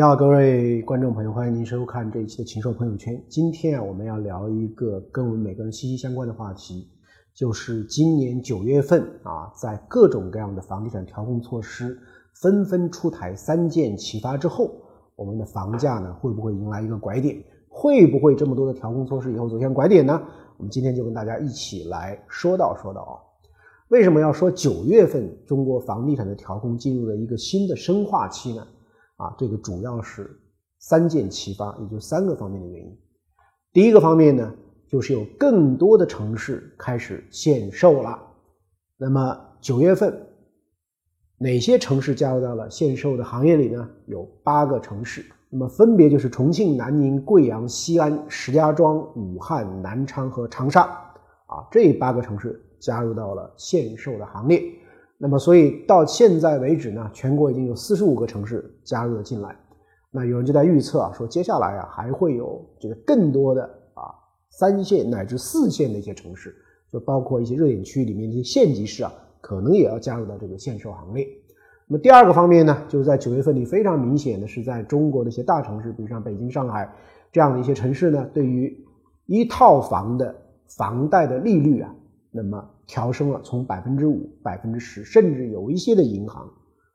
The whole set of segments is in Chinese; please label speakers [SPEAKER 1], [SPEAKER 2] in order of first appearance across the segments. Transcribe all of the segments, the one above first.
[SPEAKER 1] 你好，各位观众朋友，欢迎您收看这一期的《禽兽朋友圈》。今天啊，我们要聊一个跟我们每个人息息相关的话题，就是今年九月份啊，在各种各样的房地产调控措施纷纷出台、三箭齐发之后，我们的房价呢会不会迎来一个拐点？会不会这么多的调控措施以后走向拐点呢？我们今天就跟大家一起来说道说道啊。为什么要说九月份中国房地产的调控进入了一个新的深化期呢？啊，这个主要是三箭齐发，也就三个方面的原因。第一个方面呢，就是有更多的城市开始限售了。那么九月份，哪些城市加入到了限售的行业里呢？有八个城市，那么分别就是重庆、南宁、贵阳、西安、石家庄、武汉、南昌和长沙。啊，这八个城市加入到了限售的行列。那么，所以到现在为止呢，全国已经有四十五个城市加入了进来。那有人就在预测啊，说接下来啊还会有这个更多的啊三线乃至四线的一些城市，就包括一些热点区域里面一些县级市啊，可能也要加入到这个限售行列。那么第二个方面呢，就是在九月份里非常明显的是，在中国的一些大城市，比如像北京、上海这样的一些城市呢，对于一套房的房贷的利率啊，那么。调升了，从百分之五、百分之十，甚至有一些的银行，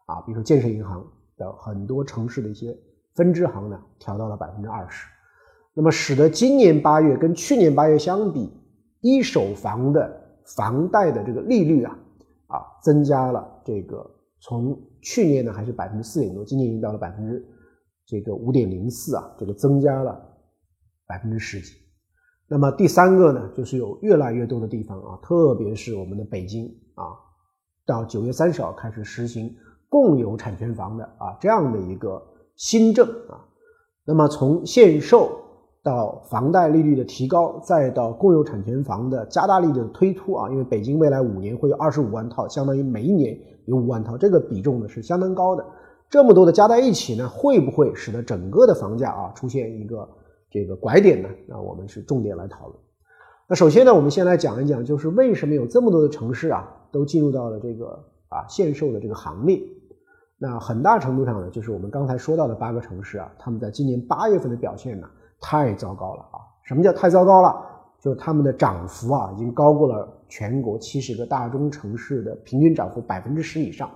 [SPEAKER 1] 啊，比如说建设银行的很多城市的一些分支行呢，调到了百分之二十。那么使得今年八月跟去年八月相比，一手房的房贷的这个利率啊，啊，增加了这个从去年呢还是百分之四点多，今年已经到了百分之这个五点零四啊，这个增加了百分之十几。那么第三个呢，就是有越来越多的地方啊，特别是我们的北京啊，到九月三十号开始实行共有产权房的啊这样的一个新政啊。那么从限售到房贷利率的提高，再到共有产权房的加大力度的推出啊，因为北京未来五年会有二十五万套，相当于每一年有五万套，这个比重呢是相当高的。这么多的加在一起呢，会不会使得整个的房价啊出现一个？这个拐点呢？那我们是重点来讨论。那首先呢，我们先来讲一讲，就是为什么有这么多的城市啊，都进入到了这个啊限售的这个行列。那很大程度上呢，就是我们刚才说到的八个城市啊，他们在今年八月份的表现呢，太糟糕了啊！什么叫太糟糕了？就是他们的涨幅啊，已经高过了全国七十个大中城市的平均涨幅百分之十以上。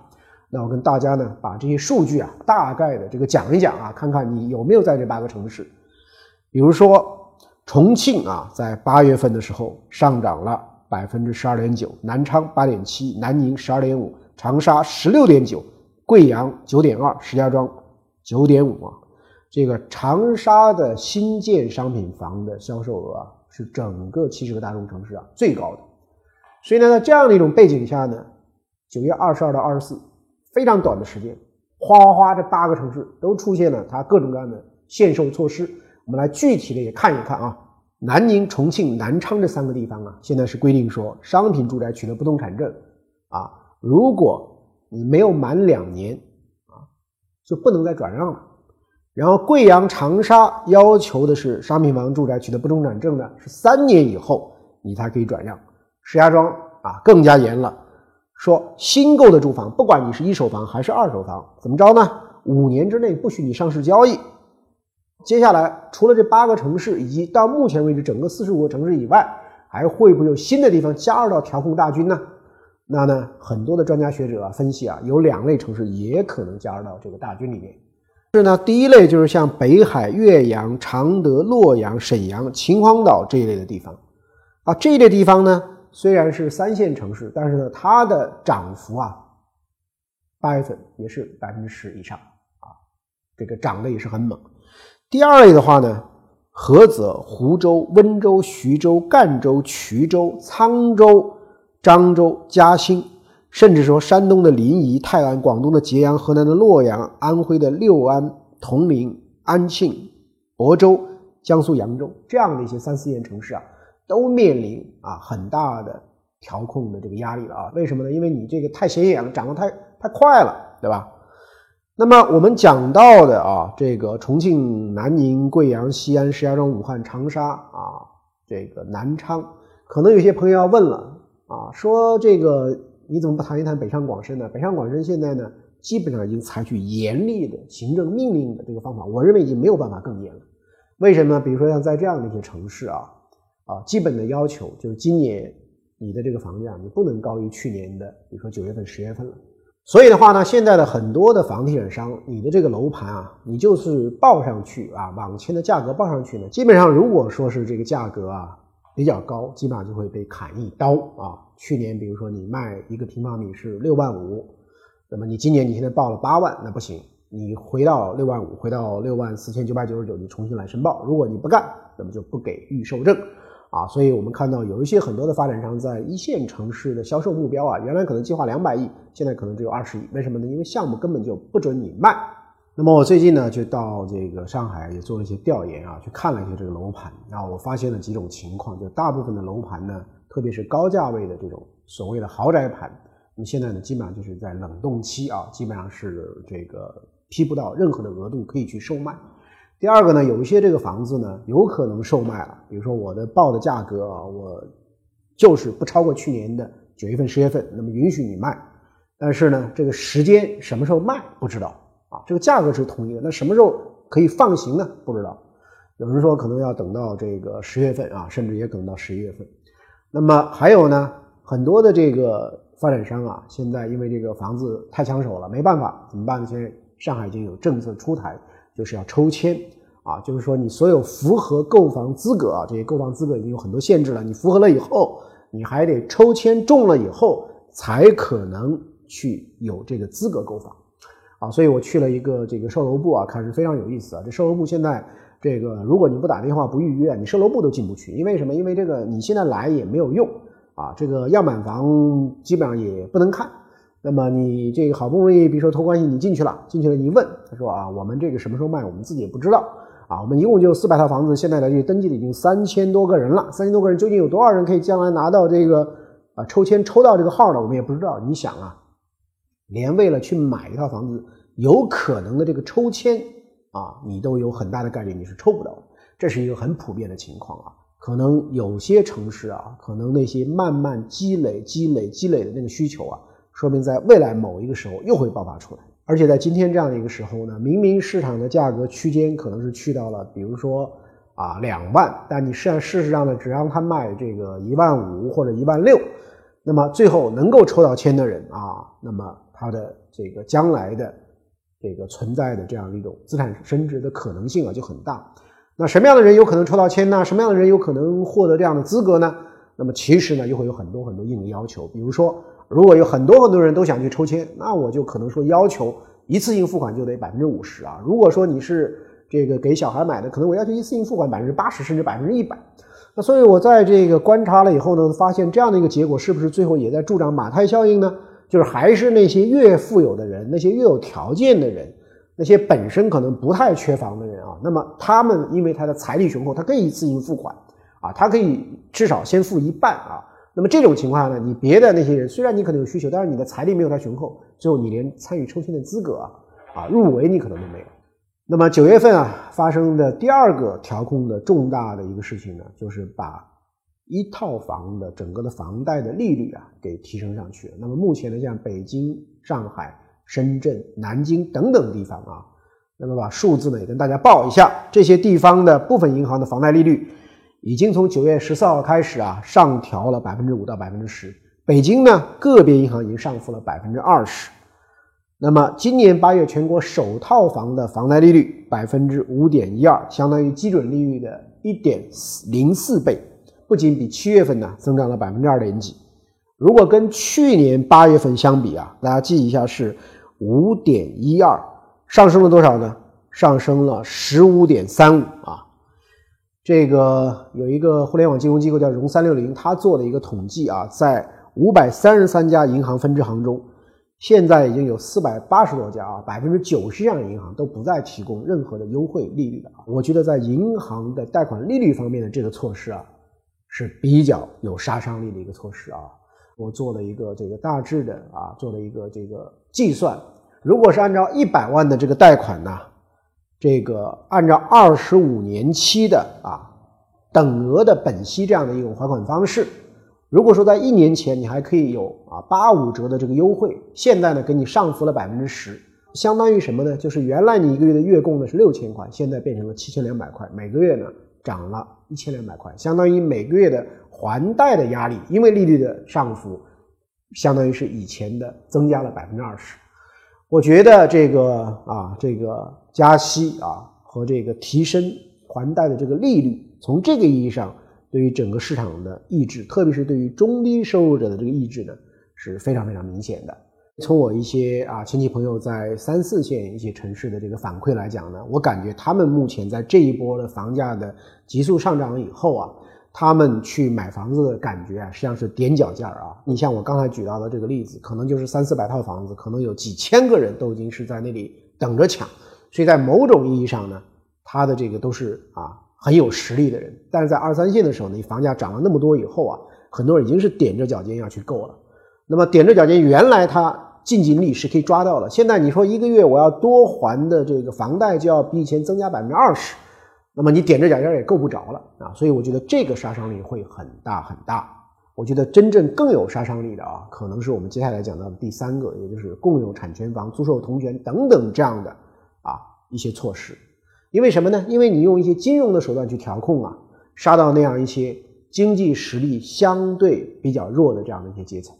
[SPEAKER 1] 那我跟大家呢，把这些数据啊，大概的这个讲一讲啊，看看你有没有在这八个城市。比如说，重庆啊，在八月份的时候上涨了百分之十二点九，南昌八点七，南宁十二点五，长沙十六点九，贵阳九点二，石家庄九点五啊。这个长沙的新建商品房的销售额啊，是整个七十个大中城市啊最高的。所以呢，在这样的一种背景下呢，九月二十二到二十四，非常短的时间，哗哗哗，这八个城市都出现了它各种各样的限售措施。我们来具体的也看一看啊，南宁、重庆、南昌这三个地方啊，现在是规定说，商品住宅取得不动产证啊，如果你没有满两年啊，就不能再转让了。然后贵阳、长沙要求的是，商品房住宅取得不动产证的是三年以后你才可以转让。石家庄啊更加严了，说新购的住房，不管你是一手房还是二手房，怎么着呢？五年之内不许你上市交易。接下来，除了这八个城市以及到目前为止整个四十五个城市以外，还会不会有新的地方加入到调控大军呢？那呢，很多的专家学者啊分析啊，有两类城市也可能加入到这个大军里面。是呢，第一类就是像北海、岳阳、常德、洛阳、沈阳、秦皇岛这一类的地方啊，这一类地方呢，虽然是三线城市，但是呢，它的涨幅啊，八月份也是百分之十以上啊，这个涨的也是很猛。第二类的话呢，菏泽、湖州、温州、徐州、赣州、衢州、沧州、漳州、嘉兴，甚至说山东的临沂、泰安、广东的揭阳、河南的洛阳、安徽的六安、铜陵、安庆、亳州、江苏扬州这样的一些三四线城市啊，都面临啊很大的调控的这个压力了啊？为什么呢？因为你这个太显眼了，涨得太太快了，对吧？那么我们讲到的啊，这个重庆、南宁、贵阳、西安、石家庄、武汉、长沙啊，这个南昌，可能有些朋友要问了啊，说这个你怎么不谈一谈北上广深呢？北上广深现在呢基本上已经采取严厉的行政命令的这个方法，我认为已经没有办法更严了。为什么？比如说像在这样的一些城市啊，啊，基本的要求就是今年你的这个房价你不能高于去年的，比如说九月份、十月份了。所以的话呢，现在的很多的房地产商，你的这个楼盘啊，你就是报上去啊，网签的价格报上去呢，基本上如果说是这个价格啊比较高，基本上就会被砍一刀啊。去年比如说你卖一个平方米是六万五，那么你今年你现在报了八万，那不行。你回到六万五，回到六万四千九百九十九，你重新来申报。如果你不干，那么就不给预售证，啊，所以我们看到有一些很多的发展商在一线城市的销售目标啊，原来可能计划两百亿，现在可能只有二十亿，为什么呢？因为项目根本就不准你卖。那么我最近呢，就到这个上海也做了一些调研啊，去看了一些这个楼盘，啊我发现了几种情况，就大部分的楼盘呢，特别是高价位的这种所谓的豪宅盘，那么现在呢，基本上就是在冷冻期啊，基本上是这个。批不到任何的额度可以去售卖。第二个呢，有一些这个房子呢有可能售卖了，比如说我的报的价格啊，我就是不超过去年的九月份、十月份，那么允许你卖。但是呢，这个时间什么时候卖不知道啊，这个价格是统一的，那什么时候可以放行呢？不知道。有人说可能要等到这个十月份啊，甚至也等到十一月份。那么还有呢，很多的这个发展商啊，现在因为这个房子太抢手了，没办法，怎么办呢？现在。上海已经有政策出台，就是要抽签啊，就是说你所有符合购房资格啊，这些购房资格已经有很多限制了。你符合了以后，你还得抽签中了以后，才可能去有这个资格购房啊。所以我去了一个这个售楼部啊，看是非常有意思啊。这售楼部现在这个，如果你不打电话不预约，你售楼部都进不去，因为什么？因为这个你现在来也没有用啊，这个样板房基本上也不能看。那么你这个好不容易，比如说托关系，你进去了，进去了，一问，他说啊，我们这个什么时候卖，我们自己也不知道啊。我们一共就四百套房子，现在呢就登记的已经三千多个人了，三千多个人究竟有多少人可以将来拿到这个啊抽签抽到这个号呢？我们也不知道。你想啊，连为了去买一套房子，有可能的这个抽签啊，你都有很大的概率你是抽不到的，这是一个很普遍的情况啊。可能有些城市啊，可能那些慢慢积累、积累、积累的那个需求啊。说明在未来某一个时候又会爆发出来，而且在今天这样的一个时候呢，明明市场的价格区间可能是去到了，比如说啊两万，但你实际上事实上呢，只让他卖这个一万五或者一万六，那么最后能够抽到签的人啊，那么他的这个将来的这个存在的这样一种资产升值的可能性啊就很大。那什么样的人有可能抽到签呢？什么样的人有可能获得这样的资格呢？那么其实呢，又会有很多很多硬的要求，比如说。如果有很多很多人都想去抽签，那我就可能说要求一次性付款就得百分之五十啊。如果说你是这个给小孩买的，可能我要求一次性付款百分之八十甚至百分之一百。那所以我在这个观察了以后呢，发现这样的一个结果是不是最后也在助长马太效应呢？就是还是那些越富有的人，那些越有条件的人，那些本身可能不太缺房的人啊，那么他们因为他的财力雄厚，他可以一次性付款啊，他可以至少先付一半啊。那么这种情况下呢，你别的那些人虽然你可能有需求，但是你的财力没有他雄厚，最后你连参与抽签的资格啊，啊入围你可能都没有。那么九月份啊发生的第二个调控的重大的一个事情呢，就是把一套房的整个的房贷的利率啊给提升上去了。那么目前呢，像北京、上海、深圳、南京等等地方啊，那么把数字呢也跟大家报一下，这些地方的部分银行的房贷利率。已经从九月十四号开始啊，上调了百分之五到百分之十。北京呢，个别银行已经上浮了百分之二十。那么今年八月，全国首套房的房贷利率百分之五点一二，相当于基准利率的一点零四倍，不仅比七月份呢增长了百分之二点几。如果跟去年八月份相比啊，大家记一下是五点一二，上升了多少呢？上升了十五点三五啊。这个有一个互联网金融机构叫融三六零，他做的一个统计啊，在五百三十三家银行分支行中，现在已经有四百八十多家啊，百分之九十以上的银行都不再提供任何的优惠利率了啊。我觉得在银行的贷款利率方面的这个措施啊，是比较有杀伤力的一个措施啊。我做了一个这个大致的啊，做了一个这个计算，如果是按照一百万的这个贷款呢。这个按照二十五年期的啊等额的本息这样的一种还款方式，如果说在一年前你还可以有啊八五折的这个优惠，现在呢给你上浮了百分之十，相当于什么呢？就是原来你一个月的月供呢是六千块，现在变成了七千两百块，每个月呢涨了一千两百块，相当于每个月的还贷的压力，因为利率的上浮，相当于是以前的增加了百分之二十。我觉得这个啊这个加息啊和这个提升还贷的这个利率，从这个意义上。对于整个市场的抑制，特别是对于中低收入者的这个抑制呢，是非常非常明显的。从我一些啊亲戚朋友在三四线一些城市的这个反馈来讲呢，我感觉他们目前在这一波的房价的急速上涨以后啊，他们去买房子的感觉啊，实际上是踮脚尖儿啊。你像我刚才举到的这个例子，可能就是三四百套房子，可能有几千个人都已经是在那里等着抢，所以在某种意义上呢，他的这个都是啊。很有实力的人，但是在二三线的时候呢，你房价涨了那么多以后啊，很多人已经是踮着脚尖要去购了。那么踮着脚尖，原来他竞争力是可以抓到的，现在你说一个月我要多还的这个房贷就要比以前增加百分之二十，那么你踮着脚尖也够不着了啊。所以我觉得这个杀伤力会很大很大。我觉得真正更有杀伤力的啊，可能是我们接下来讲到的第三个，也就是共有产权房、租售同权等等这样的啊一些措施。因为什么呢？因为你用一些金融的手段去调控啊，杀到那样一些经济实力相对比较弱的这样的一些阶层。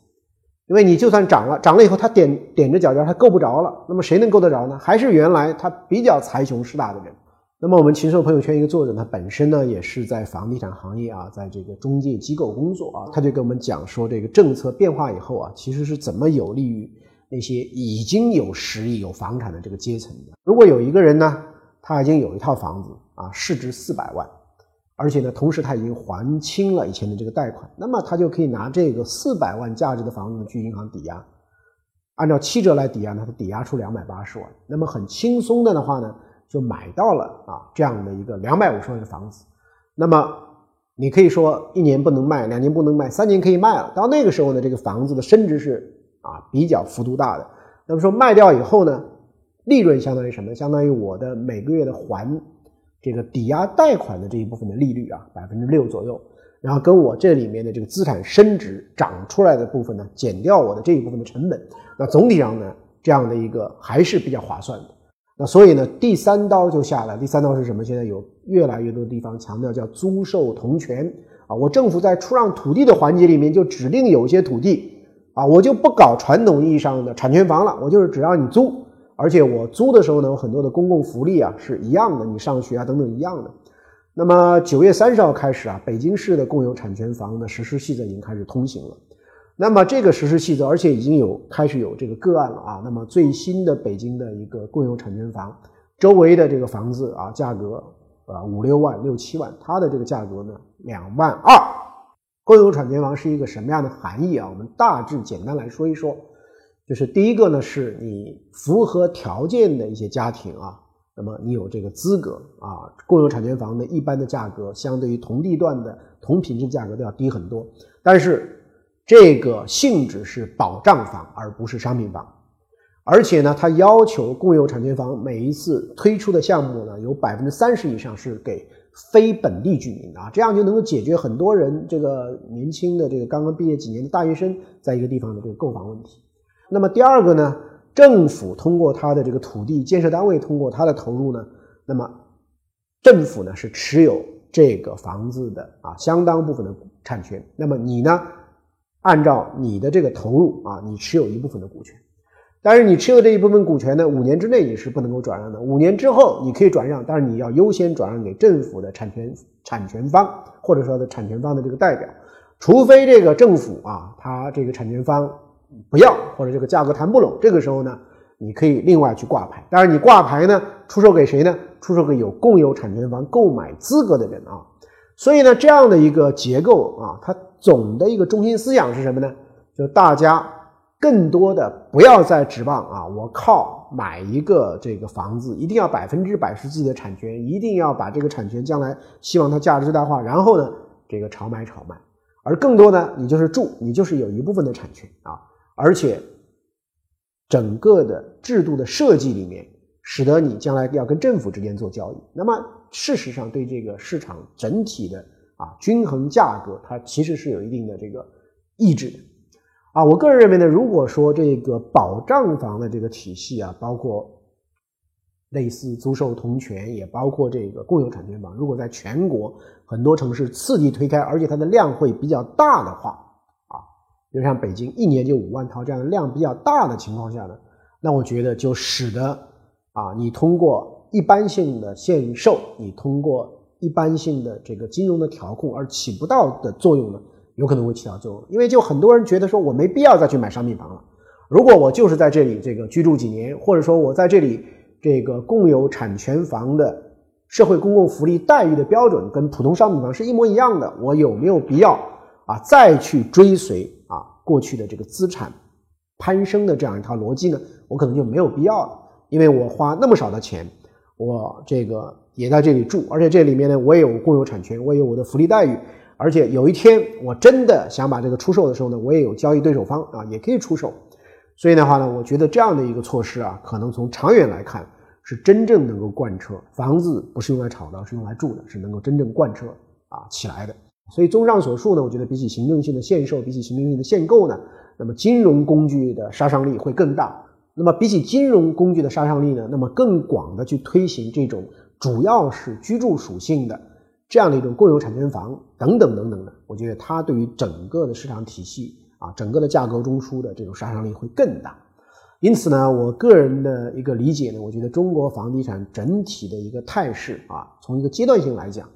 [SPEAKER 1] 因为你就算涨了，涨了以后他踮踮着脚尖，他够不着了。那么谁能够得着呢？还是原来他比较财雄势大的人。那么我们禽兽朋友圈一个作者，他本身呢也是在房地产行业啊，在这个中介机构工作啊，他就跟我们讲说，这个政策变化以后啊，其实是怎么有利于那些已经有实力、有房产的这个阶层的。如果有一个人呢？他已经有一套房子啊，市值四百万，而且呢，同时他已经还清了以前的这个贷款，那么他就可以拿这个四百万价值的房子去银行抵押，按照七折来抵押呢，他抵押出两百八十万，那么很轻松的的话呢，就买到了啊这样的一个两百五十万的房子，那么你可以说一年不能卖，两年不能卖，三年可以卖了，到那个时候呢，这个房子的升值是啊比较幅度大的，那么说卖掉以后呢？利润相当于什么？相当于我的每个月的还这个抵押贷款的这一部分的利率啊，百分之六左右。然后跟我这里面的这个资产升值涨出来的部分呢，减掉我的这一部分的成本，那总体上呢，这样的一个还是比较划算的。那所以呢，第三刀就下来。第三刀是什么？现在有越来越多的地方强调叫租售同权啊，我政府在出让土地的环节里面就指定有些土地啊，我就不搞传统意义上的产权房了，我就是只要你租。而且我租的时候呢，有很多的公共福利啊是一样的，你上学啊等等一样的。那么九月三十号开始啊，北京市的共有产权房的实施细则已经开始通行了。那么这个实施细则，而且已经有开始有这个个案了啊。那么最新的北京的一个共有产权房，周围的这个房子啊，价格啊五六万、六七万，它的这个价格呢两万二。共有产权房是一个什么样的含义啊？我们大致简单来说一说。就是第一个呢，是你符合条件的一些家庭啊，那么你有这个资格啊，共有产权房的一般的价格，相对于同地段的同品质价格都要低很多。但是这个性质是保障房，而不是商品房，而且呢，它要求共有产权房每一次推出的项目呢，有百分之三十以上是给非本地居民啊，这样就能够解决很多人这个年轻的这个刚刚毕业几年的大学生在一个地方的这个购房问题。那么第二个呢，政府通过它的这个土地建设单位通过它的投入呢，那么政府呢是持有这个房子的啊相当部分的产权。那么你呢，按照你的这个投入啊，你持有一部分的股权。但是你持有这一部分股权呢，五年之内你是不能够转让的。五年之后你可以转让，但是你要优先转让给政府的产权产权方，或者说的产权方的这个代表，除非这个政府啊，他这个产权方。不要，或者这个价格谈不拢，这个时候呢，你可以另外去挂牌。但是，你挂牌呢，出售给谁呢？出售给有共有产权房购买资格的人啊。所以呢，这样的一个结构啊，它总的一个中心思想是什么呢？就大家更多的不要再指望啊，我靠买一个这个房子，一定要百分之百是自己的产权，一定要把这个产权将来希望它价值最大化，然后呢，这个炒买炒卖。而更多呢，你就是住，你就是有一部分的产权啊。而且，整个的制度的设计里面，使得你将来要跟政府之间做交易。那么，事实上对这个市场整体的啊均衡价格，它其实是有一定的这个抑制的。啊，我个人认为呢，如果说这个保障房的这个体系啊，包括类似租售同权，也包括这个共有产权房，如果在全国很多城市刺激推开，而且它的量会比较大的话，啊，比如像北京一年就五万套这样的量比较大的情况下呢，那我觉得就使得啊，你通过一般性的限售，你通过一般性的这个金融的调控而起不到的作用呢？有可能会起到作用，因为就很多人觉得说我没必要再去买商品房了。如果我就是在这里这个居住几年，或者说我在这里这个共有产权房的社会公共福利待遇的标准跟普通商品房是一模一样的，我有没有必要啊再去追随啊过去的这个资产攀升的这样一套逻辑呢？我可能就没有必要了，因为我花那么少的钱，我这个也在这里住，而且这里面呢我也有共有产权，我也有我的福利待遇。而且有一天我真的想把这个出售的时候呢，我也有交易对手方啊，也可以出售。所以的话呢，我觉得这样的一个措施啊，可能从长远来看是真正能够贯彻房子不是用来炒的，是用来住的，是能够真正贯彻啊起来的。所以综上所述呢，我觉得比起行政性的限售，比起行政性的限购呢，那么金融工具的杀伤力会更大。那么比起金融工具的杀伤力呢，那么更广的去推行这种主要是居住属性的。这样的一种共有产权房等等等等的，我觉得它对于整个的市场体系啊，整个的价格中枢的这种杀伤力会更大。因此呢，我个人的一个理解呢，我觉得中国房地产整体的一个态势啊，从一个阶段性来讲，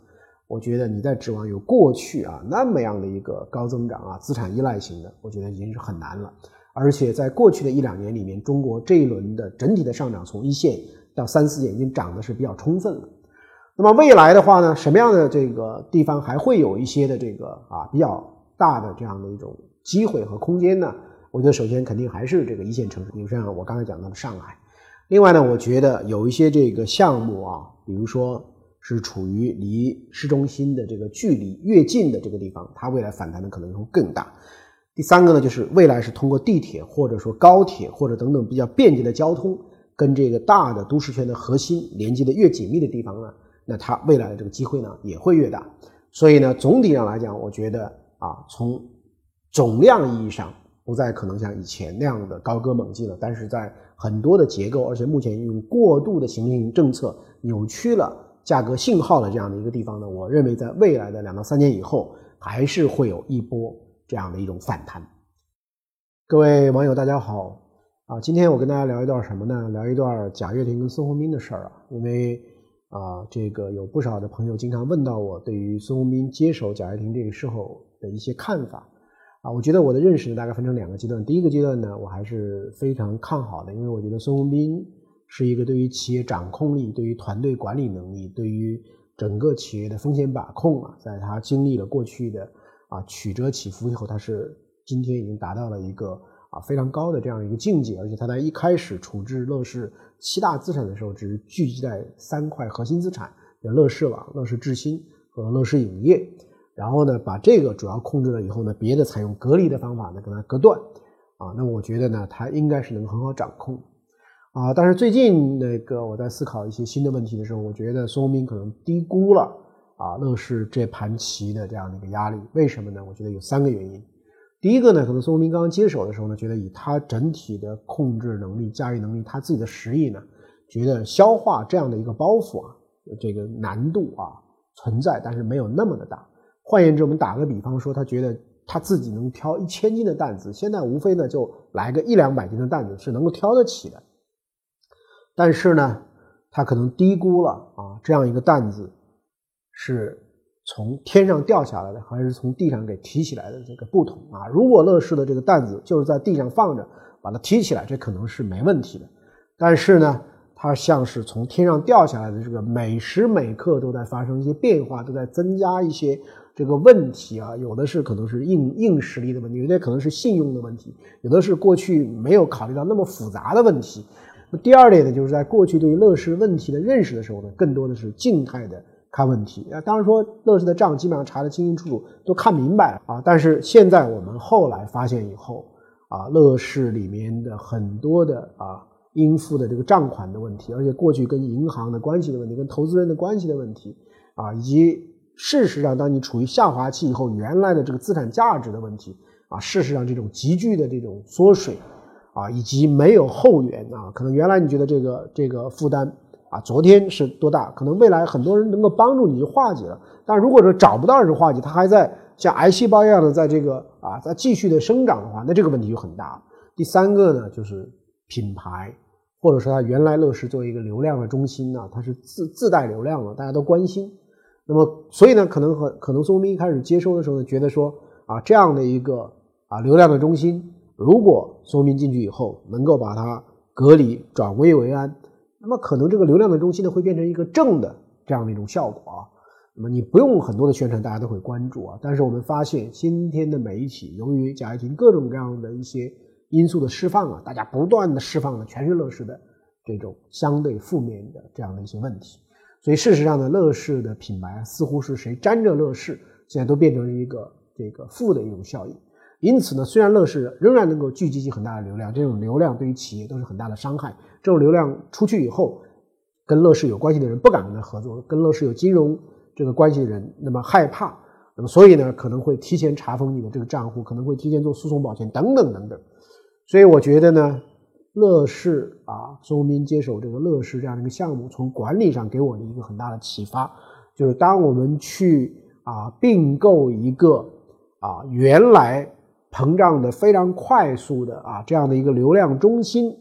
[SPEAKER 1] 我觉得你在指望有过去啊那么样的一个高增长啊资产依赖型的，我觉得已经是很难了。而且在过去的一两年里面，中国这一轮的整体的上涨，从一线到三四线已经涨的是比较充分了。那么未来的话呢，什么样的这个地方还会有一些的这个啊比较大的这样的一种机会和空间呢？我觉得首先肯定还是这个一线城市，比如像我刚才讲到的上海。另外呢，我觉得有一些这个项目啊，比如说是处于离市中心的这个距离越近的这个地方，它未来反弹的可能会更大。第三个呢，就是未来是通过地铁或者说高铁或者等等比较便捷的交通，跟这个大的都市圈的核心连接的越紧密的地方呢。那它未来的这个机会呢也会越大，所以呢，总体上来讲，我觉得啊，从总量意义上不再可能像以前那样的高歌猛进了，但是在很多的结构，而且目前用过度的行政政策扭曲了价格信号的这样的一个地方呢，我认为在未来的两到三年以后，还是会有一波这样的一种反弹。各位网友，大家好啊，今天我跟大家聊一段什么呢？聊一段贾跃亭跟孙宏斌的事儿啊，因为。啊，这个有不少的朋友经常问到我对于孙宏斌接手贾跃亭这个时候的一些看法。啊，我觉得我的认识呢，大概分成两个阶段。第一个阶段呢，我还是非常看好的，因为我觉得孙宏斌是一个对于企业掌控力、对于团队管理能力、对于整个企业的风险把控啊，在他经历了过去的啊曲折起伏以后，他是今天已经达到了一个啊非常高的这样一个境界，而且他在一开始处置乐视。七大资产的时候，只是聚集在三块核心资产，叫乐视网、乐视智新和乐视影业。然后呢，把这个主要控制了以后呢，别的采用隔离的方法呢，跟它隔断。啊，那我觉得呢，它应该是能很好掌控。啊，但是最近那个我在思考一些新的问题的时候，我觉得孙宏斌可能低估了啊乐视这盘棋的这样的一个压力。为什么呢？我觉得有三个原因。第一个呢，可能孙宏斌刚刚接手的时候呢，觉得以他整体的控制能力、驾驭能力，他自己的实力呢，觉得消化这样的一个包袱啊，这个难度啊存在，但是没有那么的大。换言之，我们打个比方说，他觉得他自己能挑一千斤的担子，现在无非呢就来个一两百斤的担子是能够挑得起的。但是呢，他可能低估了啊这样一个担子是。从天上掉下来的，还是从地上给提起来的这个不同啊？如果乐视的这个担子就是在地上放着，把它提起来，这可能是没问题的。但是呢，它像是从天上掉下来的这个，每时每刻都在发生一些变化，都在增加一些这个问题啊。有的是可能是硬硬实力的问题，有的可能是信用的问题，有的是过去没有考虑到那么复杂的问题。那第二点呢，就是在过去对于乐视问题的认识的时候呢，更多的是静态的。看问题啊，当然说乐视的账基本上查得清清楚楚，都看明白了啊。但是现在我们后来发现以后啊，乐视里面的很多的啊应付的这个账款的问题，而且过去跟银行的关系的问题，跟投资人的关系的问题啊，以及事实上当你处于下滑期以后，原来的这个资产价值的问题啊，事实上这种急剧的这种缩水啊，以及没有后援啊，可能原来你觉得这个这个负担啊，昨天是多大，可能未来很多人能够帮助你去化解了。但如果说找不到人化解，它还在像癌细胞一样的在这个啊在继续的生长的话，那这个问题就很大。第三个呢，就是品牌，或者说它原来乐视作为一个流量的中心呢，它是自自带流量了，大家都关心。那么，所以呢，可能和可能宋斌一开始接收的时候呢，觉得说啊，这样的一个啊流量的中心，如果宋斌进去以后能够把它隔离转危为安，那么可能这个流量的中心呢会变成一个正的这样的一种效果啊。那么你不用很多的宣传，大家都会关注啊。但是我们发现今天的媒体，由于贾跃亭各种各样的一些因素的释放啊，大家不断的释放的全是乐视的这种相对负面的这样的一些问题。所以事实上呢，乐视的品牌似乎是谁沾着乐视，现在都变成了一个这个负的一种效应。因此呢，虽然乐视仍然能够聚集起很大的流量，这种流量对于企业都是很大的伤害。这种流量出去以后，跟乐视有关系的人不敢跟他合作，跟乐视有金融这个关系的人那么害怕，那么所以呢，可能会提前查封你的这个账户，可能会提前做诉讼保全等等等等。所以我觉得呢。乐视啊，孙宏斌接手这个乐视这样的一个项目，从管理上给我的一个很大的启发，就是当我们去啊并购一个啊原来膨胀的非常快速的啊这样的一个流量中心，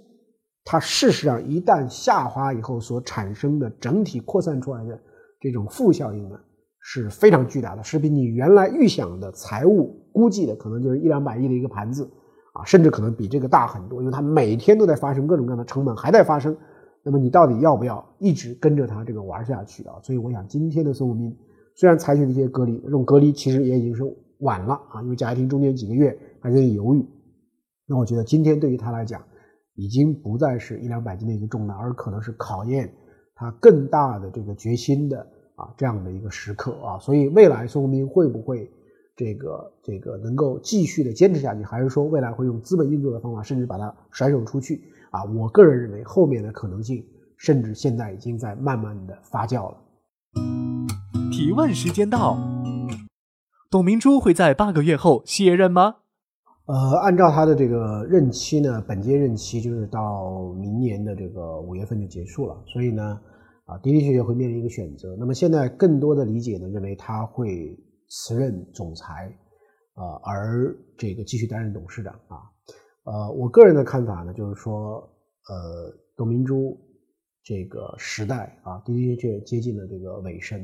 [SPEAKER 1] 它事实上一旦下滑以后所产生的整体扩散出来的这种负效应呢是非常巨大的，是比你原来预想的财务估计的可能就是一两百亿的一个盘子。啊，甚至可能比这个大很多，因为它每天都在发生各种各样的成本，还在发生。那么你到底要不要一直跟着它这个玩下去啊？所以我想，今天的孙武斌虽然采取了一些隔离，这种隔离其实也已经是晚了啊，因为贾跃亭中间几个月还在犹豫。那我觉得今天对于他来讲，已经不再是一两百斤的一个重担，而可能是考验他更大的这个决心的啊这样的一个时刻啊。所以未来孙武斌会不会？这个这个能够继续的坚持下去，还是说未来会用资本运作的方法，甚至把它甩手出去啊？我个人认为后面的可能性，甚至现在已经在慢慢的发酵了。
[SPEAKER 2] 提问时间到，董明珠会在八个月后卸任吗？
[SPEAKER 1] 呃，按照他的这个任期呢，本届任期就是到明年的这个五月份就结束了，所以呢，啊的的确确会面临一个选择。那么现在更多的理解呢，认为他会。辞任总裁，呃，而这个继续担任董事长啊，呃，我个人的看法呢，就是说，呃，董明珠这个时代啊，的的确确接近了这个尾声。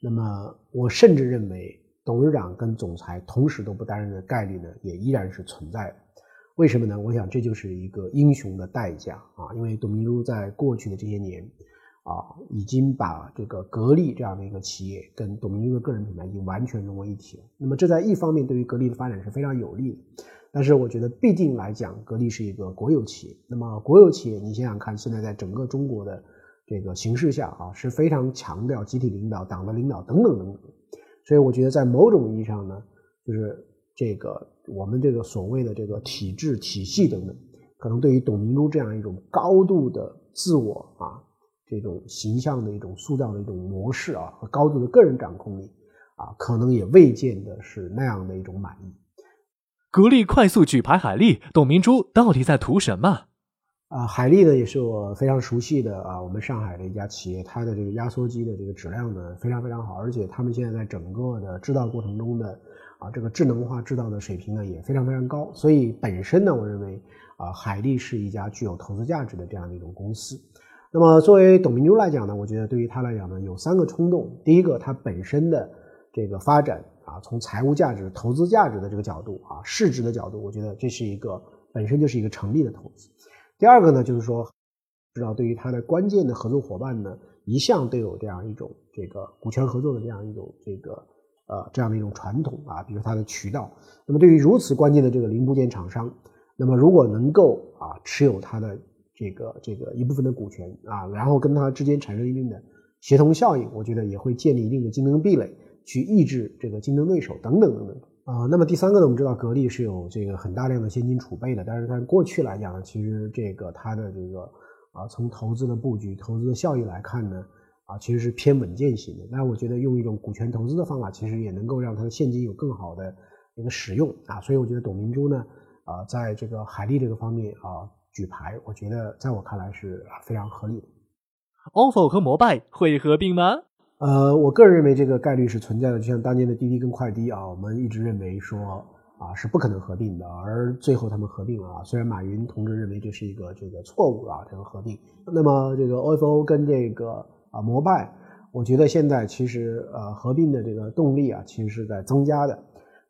[SPEAKER 1] 那么，我甚至认为，董事长跟总裁同时都不担任的概率呢，也依然是存在的。为什么呢？我想这就是一个英雄的代价啊，因为董明珠在过去的这些年。啊，已经把这个格力这样的一个企业跟董明珠的个人品牌已经完全融为一体了。那么这在一方面对于格力的发展是非常有利的，但是我觉得必定来讲，格力是一个国有企业。那么国有企业，你想想看，现在在整个中国的这个形势下啊，是非常强调集体领导、党的领导等等等等。所以我觉得在某种意义上呢，就是这个我们这个所谓的这个体制体系等等，可能对于董明珠这样一种高度的自我啊。这种形象的一种塑造的一种模式啊，和高度的个人掌控力啊，可能也未见得是那样的一种满意。
[SPEAKER 2] 格力快速举牌海力，董明珠到底在图什么？
[SPEAKER 1] 啊，海力呢也是我非常熟悉的啊，我们上海的一家企业，它的这个压缩机的这个质量呢非常非常好，而且他们现在在整个的制造过程中的啊这个智能化制造的水平呢也非常非常高，所以本身呢，我认为啊海力是一家具有投资价值的这样的一种公司。那么作为董明珠来讲呢，我觉得对于他来讲呢，有三个冲动。第一个，它本身的这个发展啊，从财务价值、投资价值的这个角度啊，市值的角度，我觉得这是一个本身就是一个成立的投资。第二个呢，就是说，知道对于他的关键的合作伙伴呢，一向都有这样一种这个股权合作的这样一种这个呃这样的一种传统啊，比如它的渠道。那么对于如此关键的这个零部件厂商，那么如果能够啊持有它的。这个这个一部分的股权啊，然后跟它之间产生一定的协同效应，我觉得也会建立一定的竞争壁垒，去抑制这个竞争对手等等等等啊。那么第三个呢，我们知道格力是有这个很大量的现金储备的，但是在过去来讲呢，其实这个它的这个啊，从投资的布局、投资的效益来看呢，啊，其实是偏稳健型的。那我觉得用一种股权投资的方法，其实也能够让它的现金有更好的一个使用啊，所以我觉得董明珠呢，啊，在这个海利这个方面啊举牌，我觉得在我看来是非常合理的。
[SPEAKER 2] ofo 和摩拜会合并吗？
[SPEAKER 1] 呃，我个人认为这个概率是存在的，就像当年的滴滴跟快滴啊，我们一直认为说啊是不可能合并的，而最后他们合并了啊。虽然马云同志认为这是一个这个错误啊，这个合并。那么这个 ofo 跟这个啊摩拜，我觉得现在其实呃合并的这个动力啊，其实是在增加的。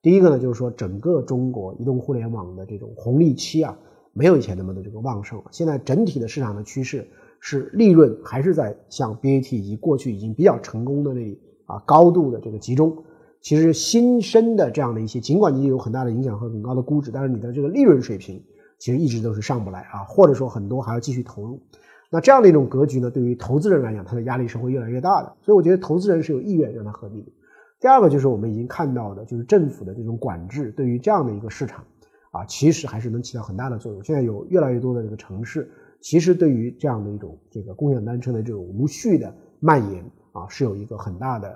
[SPEAKER 1] 第一个呢，就是说整个中国移动互联网的这种红利期啊，没有以前那么的这个旺盛了。现在整体的市场的趋势。是利润还是在像 BAT 以及过去已经比较成功的那里啊高度的这个集中？其实新生的这样的一些，尽管你有很大的影响和很高的估值，但是你的这个利润水平其实一直都是上不来啊，或者说很多还要继续投入。那这样的一种格局呢，对于投资人来讲，它的压力是会越来越大的。所以我觉得投资人是有意愿让它合并的。第二个就是我们已经看到的，就是政府的这种管制对于这样的一个市场啊，其实还是能起到很大的作用。现在有越来越多的这个城市。其实对于这样的一种这个共享单车的这种无序的蔓延啊，是有一个很大的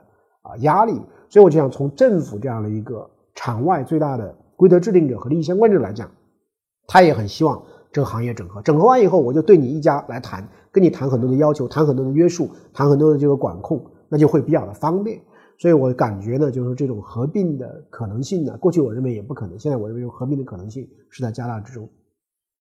[SPEAKER 1] 啊压力。所以我就想从政府这样的一个场外最大的规则制定者和利益相关者来讲，他也很希望这个行业整合。整合完以后，我就对你一家来谈，跟你谈很多的要求，谈很多的约束，谈很多的这个管控，那就会比较的方便。所以我感觉呢，就是这种合并的可能性呢，过去我认为也不可能，现在我认为合并的可能性是在加大之中。